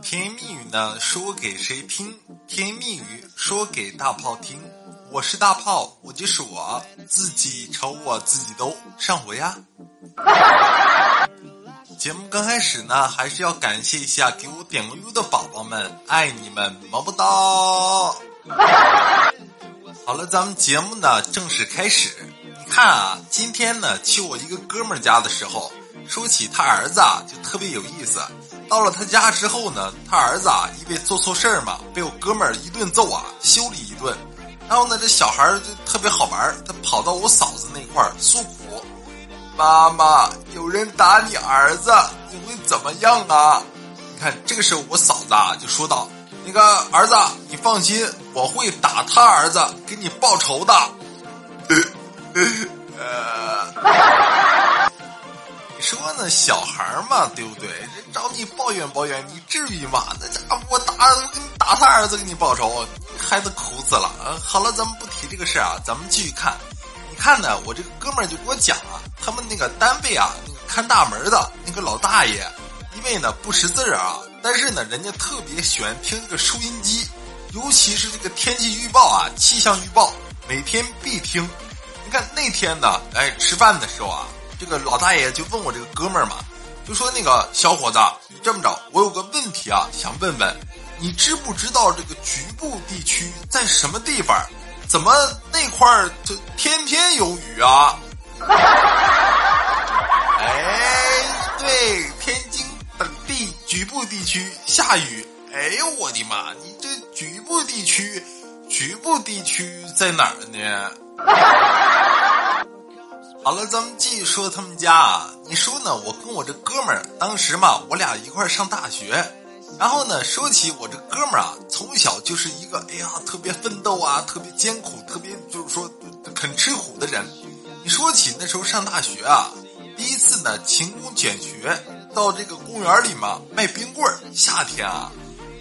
甜言蜜语呢，说给谁听？甜言蜜语说给大炮听。我是大炮，我就是我自己，瞅我自己都上火呀。节目刚开始呢，还是要感谢一下给我点过优的宝宝们，爱你们，么么哒。好了，咱们节目呢正式开始。你看啊，今天呢去我一个哥们家的时候，说起他儿子啊，就特别有意思。到了他家之后呢，他儿子啊，因为做错事儿嘛，被我哥们儿一顿揍啊，修理一顿。然后呢，这小孩儿就特别好玩儿，他跑到我嫂子那块儿诉苦：“妈妈，有人打你儿子，你会怎么样啊？”你看，这个时候我嫂子啊就说道：“那个儿子，你放心，我会打他儿子，给你报仇的。” 呢，小孩嘛，对不对？人找你抱怨抱怨，你至于吗？那家伙我打我给你打他儿子给你报仇，孩子苦死了。好了，咱们不提这个事啊，咱们继续看。你看呢，我这个哥们儿就给我讲啊，他们那个单位啊，那个看大门的那个老大爷，因为呢不识字儿啊，但是呢人家特别喜欢听这个收音机，尤其是这个天气预报啊，气象预报每天必听。你看那天呢，哎，吃饭的时候啊。这个老大爷就问我这个哥们儿嘛，就说那个小伙子，你这么着，我有个问题啊，想问问，你知不知道这个局部地区在什么地方？怎么那块儿就天天有雨啊？哎，对，天津等地局部地区下雨。哎呦我的妈，你这局部地区，局部地区在哪儿呢？好了，咱们继续说他们家啊。你说呢？我跟我这哥们儿当时嘛，我俩一块儿上大学。然后呢，说起我这哥们儿啊，从小就是一个哎呀，特别奋斗啊，特别艰苦，特别就是说肯吃苦的人。你说起那时候上大学啊，第一次呢勤工俭学，到这个公园里嘛卖冰棍儿，夏天啊。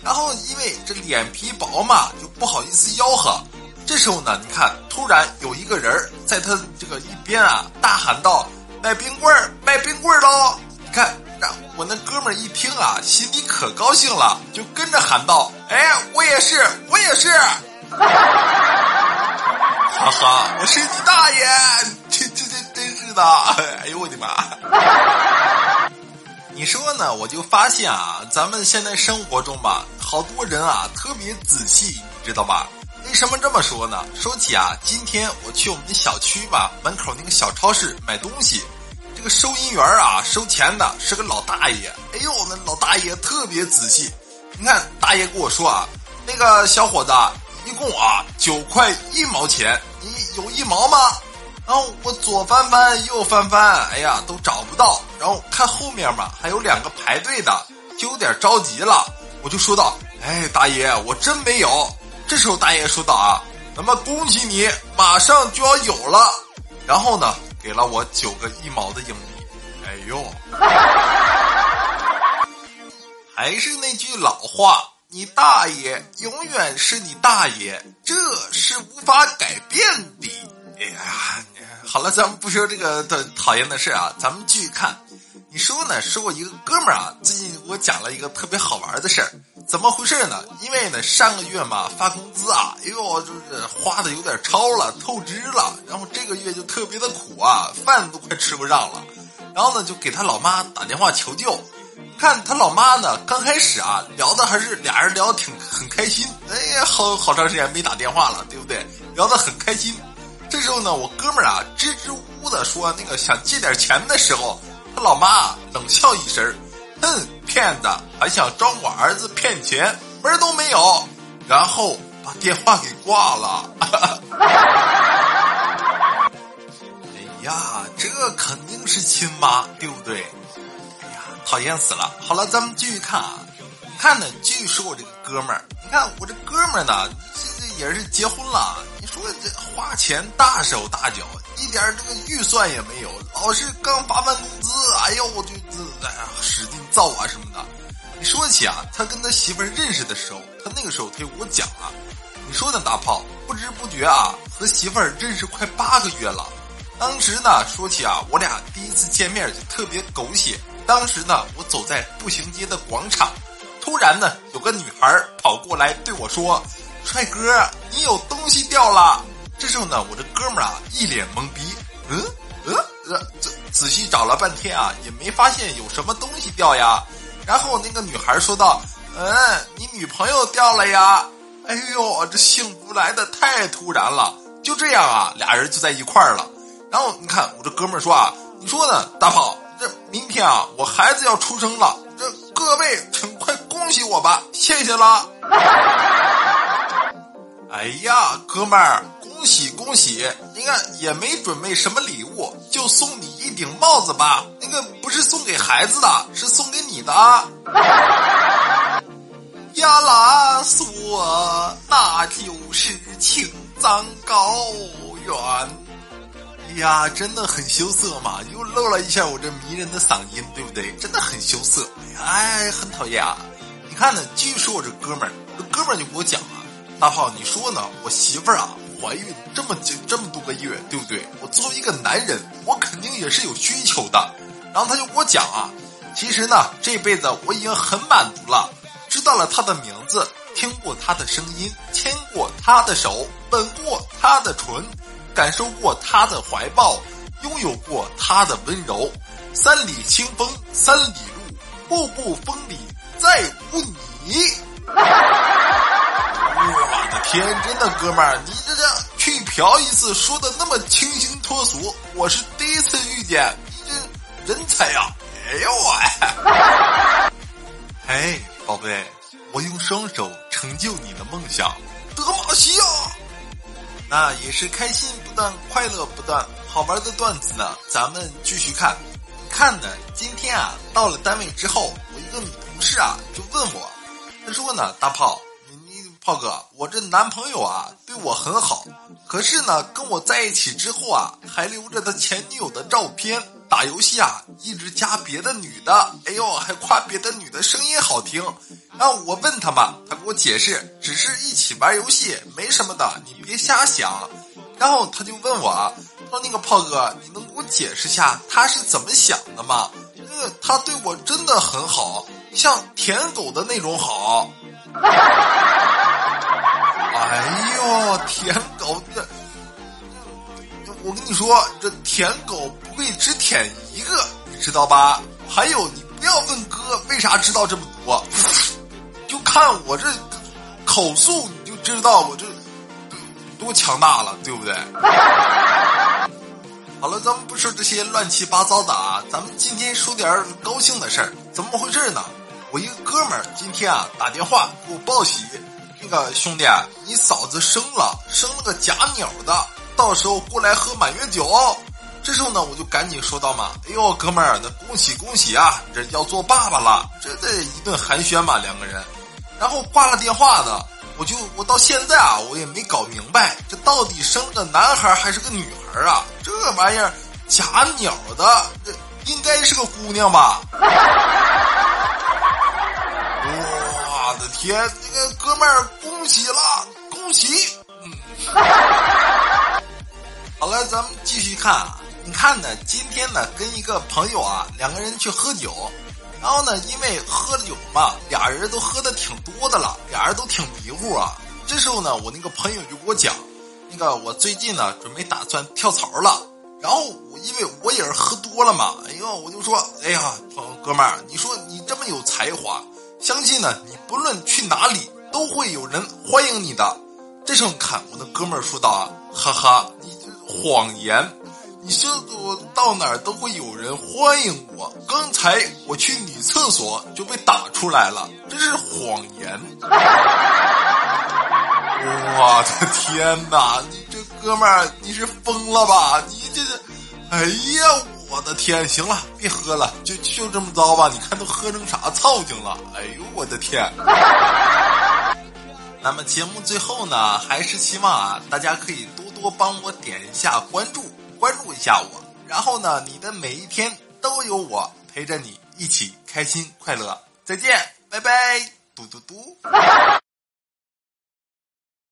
然后因为这脸皮薄嘛，就不好意思吆喝。这时候呢，你看，突然有一个人在他这个一边啊，大喊道：“卖冰棍儿，卖冰棍儿喽！”你看，让我那哥们儿一听啊，心里可高兴了，就跟着喊道：“哎，我也是，我也是！” 哈哈，我是你大爷！这这这真是的！哎呦我的妈！你说呢？我就发现啊，咱们现在生活中吧，好多人啊，特别仔细，你知道吧？为什么这么说呢？说起啊，今天我去我们小区吧门口那个小超市买东西，这个收银员啊收钱的是个老大爷。哎呦，那老大爷特别仔细。你看，大爷跟我说啊，那个小伙子一共啊九块一毛钱，你有一毛吗？然后我左翻翻右翻翻，哎呀都找不到。然后看后面嘛，还有两个排队的，就有点着急了。我就说道：“哎，大爷，我真没有。”这时候大爷说道：“啊，那么恭喜你，马上就要有了。”然后呢，给了我九个一毛的硬币。哎呦，还是那句老话，你大爷永远是你大爷，这是无法改变的。哎呀，好了，咱们不说这个的讨厌的事啊，咱们继续看。你说呢？说我一个哥们儿啊，最近给我讲了一个特别好玩的事儿。怎么回事呢？因为呢，上个月嘛发工资啊，哎呦，就是花的有点超了，透支了。然后这个月就特别的苦啊，饭都快吃不上了。然后呢，就给他老妈打电话求救。看他老妈呢，刚开始啊聊的还是俩人聊的挺很开心。哎呀，好好长时间没打电话了，对不对？聊得很开心。这时候呢，我哥们儿啊支支吾吾的说那个想借点钱的时候。他老妈冷笑一声：“哼，骗子，还想装我儿子骗钱，门都没有。”然后把电话给挂了。哎呀，这肯定是亲妈，对不对？哎呀，讨厌死了！好了，咱们继续看啊。你看呢，继续说我这个哥们儿。你看我这哥们儿呢，这这也是结婚了。说这花钱大手大脚。一点这个预算也没有，老是刚发完工资，哎呦我就这哎呀使劲造啊什么的。你说起啊，他跟他媳妇认识的时候，他那个时候他就给我讲啊，你说呢大炮，不知不觉啊和媳妇儿认识快八个月了。当时呢说起啊，我俩第一次见面就特别狗血。当时呢我走在步行街的广场，突然呢，有个女孩跑过来对我说：“帅哥，你有东西掉了。”这时候呢，我这哥们儿啊一脸懵逼，嗯嗯呃，仔仔细找了半天啊，也没发现有什么东西掉呀。然后那个女孩说道：“嗯，你女朋友掉了呀。”哎呦，这幸福来的太突然了。就这样啊，俩人就在一块儿了。然后你看我这哥们儿说啊，你说呢，大炮？这明天啊，我孩子要出生了，这各位请快恭喜我吧，谢谢了。哎呀，哥们儿，恭喜恭喜！你看也没准备什么礼物，就送你一顶帽子吧。那个不是送给孩子的，是送给你的。呀啦嗦，那就是青藏高原。呀，真的很羞涩嘛，又露了一下我这迷人的嗓音，对不对？真的很羞涩，哎，很讨厌啊！你看呢，继续说我这哥们儿，这哥们儿就给我讲，大炮，你说呢？我媳妇儿啊，怀孕这么久这么多个月，对不对？我作为一个男人，我肯定也是有需求的。然后他就给我讲啊，其实呢，这辈子我已经很满足了，知道了他的名字，听过他的声音，牵过他的手，吻过他的唇。感受过他的怀抱，拥有过他的温柔，三里清风三里路，步步风里再无你。我的天，真的哥们儿，你这这去嫖一次说的那么清新脱俗，我是第一次遇见，你这人才呀！哎呦我！哎，宝贝，我用双手成就你的梦想，德玛西亚。那也是开心不断，快乐不断，好玩的段子呢，咱们继续看。看呢，今天啊，到了单位之后，我一个女同事啊，就问我，她说呢，大炮，炮哥，我这男朋友啊，对我很好，可是呢，跟我在一起之后啊，还留着他前女友的照片。打游戏啊，一直加别的女的，哎呦，还夸别的女的声音好听。然后我问他嘛，他给我解释，只是一起玩游戏，没什么的，你别瞎想。然后他就问我，说那个炮哥，你能给我解释下他是怎么想的吗？那个他对我真的很好，像舔狗的那种好。哦，舔狗这。我跟你说，这舔狗不会只舔一个，你知道吧？还有，你不要问哥为啥知道这么多，就看我这口速，你就知道我这多强大了，对不对？好了，咱们不说这些乱七八糟的啊，咱们今天说点高兴的事儿。怎么回事呢？我一个哥们儿今天啊打电话给我报喜，那个兄弟，你嫂子生了，生了个假鸟的。到时候过来喝满月酒，这时候呢，我就赶紧说道嘛：“哎呦，哥们儿，那恭喜恭喜啊，这要做爸爸了！”这这一顿寒暄嘛，两个人，然后挂了电话呢，我就我到现在啊，我也没搞明白，这到底生个男孩还是个女孩啊？这玩意儿假鸟的，这应该是个姑娘吧？我的天，那个哥们儿，恭喜了，恭喜！嗯 好了，咱们继续看啊。你看呢，今天呢，跟一个朋友啊，两个人去喝酒，然后呢，因为喝了酒嘛，俩人都喝的挺多的了，俩人都挺迷糊啊。这时候呢，我那个朋友就给我讲，那个我最近呢，准备打算跳槽了。然后我因为我也是喝多了嘛，哎呦，我就说，哎呀，朋友哥们儿，你说你这么有才华，相信呢，你不论去哪里都会有人欢迎你的。这时候看我的哥们儿说道啊，哈哈，你这谎言！你说我到哪儿都会有人欢迎我。刚才我去女厕所就被打出来了，这是谎言！我的天哪，你这哥们儿你是疯了吧？你这是，哎呀，我的天！行了，别喝了，就就这么着吧。你看都喝成啥操劲了？哎呦，我的天！那么节目最后呢，还是希望啊，大家可以多多帮我点一下关注，关注一下我。然后呢，你的每一天都有我陪着你一起开心快乐。再见，拜拜，嘟嘟嘟。